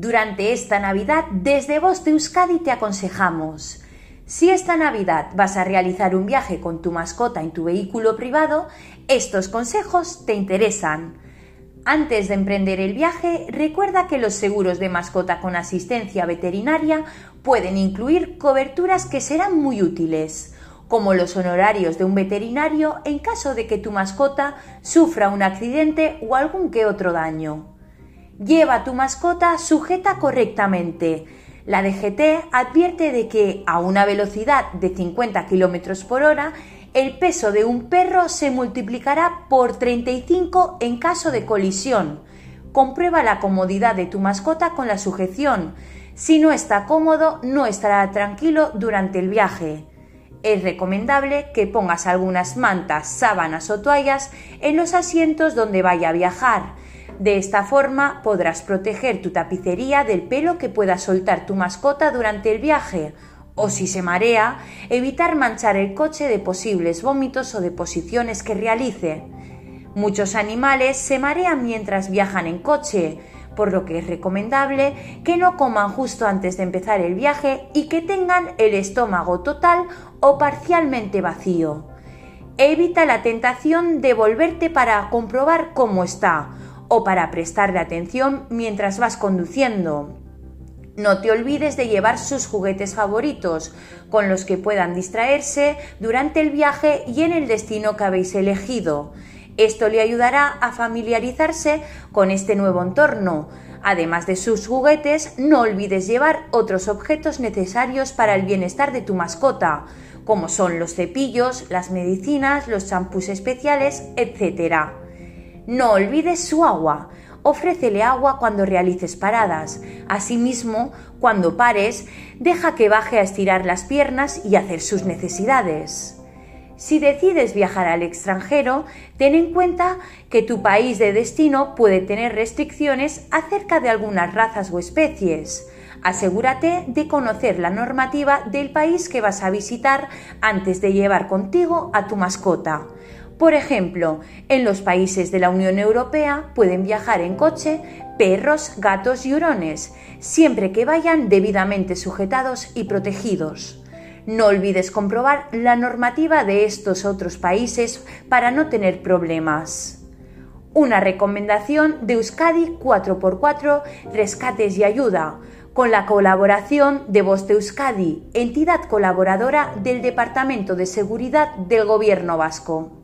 Durante esta Navidad, desde Voz de Euskadi te aconsejamos. Si esta Navidad vas a realizar un viaje con tu mascota en tu vehículo privado, estos consejos te interesan. Antes de emprender el viaje, recuerda que los seguros de mascota con asistencia veterinaria pueden incluir coberturas que serán muy útiles, como los honorarios de un veterinario en caso de que tu mascota sufra un accidente o algún que otro daño. Lleva tu mascota sujeta correctamente. La DGT advierte de que a una velocidad de 50 km por hora el peso de un perro se multiplicará por 35 en caso de colisión. Comprueba la comodidad de tu mascota con la sujeción. Si no está cómodo, no estará tranquilo durante el viaje. Es recomendable que pongas algunas mantas, sábanas o toallas en los asientos donde vaya a viajar. De esta forma podrás proteger tu tapicería del pelo que pueda soltar tu mascota durante el viaje o si se marea, evitar manchar el coche de posibles vómitos o deposiciones que realice. Muchos animales se marean mientras viajan en coche, por lo que es recomendable que no coman justo antes de empezar el viaje y que tengan el estómago total o parcialmente vacío. Evita la tentación de volverte para comprobar cómo está o para prestarle atención mientras vas conduciendo. No te olvides de llevar sus juguetes favoritos, con los que puedan distraerse durante el viaje y en el destino que habéis elegido. Esto le ayudará a familiarizarse con este nuevo entorno. Además de sus juguetes, no olvides llevar otros objetos necesarios para el bienestar de tu mascota, como son los cepillos, las medicinas, los champús especiales, etc. No olvides su agua ofrécele agua cuando realices paradas. Asimismo, cuando pares, deja que baje a estirar las piernas y hacer sus necesidades. Si decides viajar al extranjero, ten en cuenta que tu país de destino puede tener restricciones acerca de algunas razas o especies. Asegúrate de conocer la normativa del país que vas a visitar antes de llevar contigo a tu mascota. Por ejemplo, en los países de la Unión Europea pueden viajar en coche perros, gatos y hurones, siempre que vayan debidamente sujetados y protegidos. No olvides comprobar la normativa de estos otros países para no tener problemas. Una recomendación de Euskadi 4x4 Rescates y Ayuda, con la colaboración de Voz de Euskadi, entidad colaboradora del Departamento de Seguridad del Gobierno Vasco.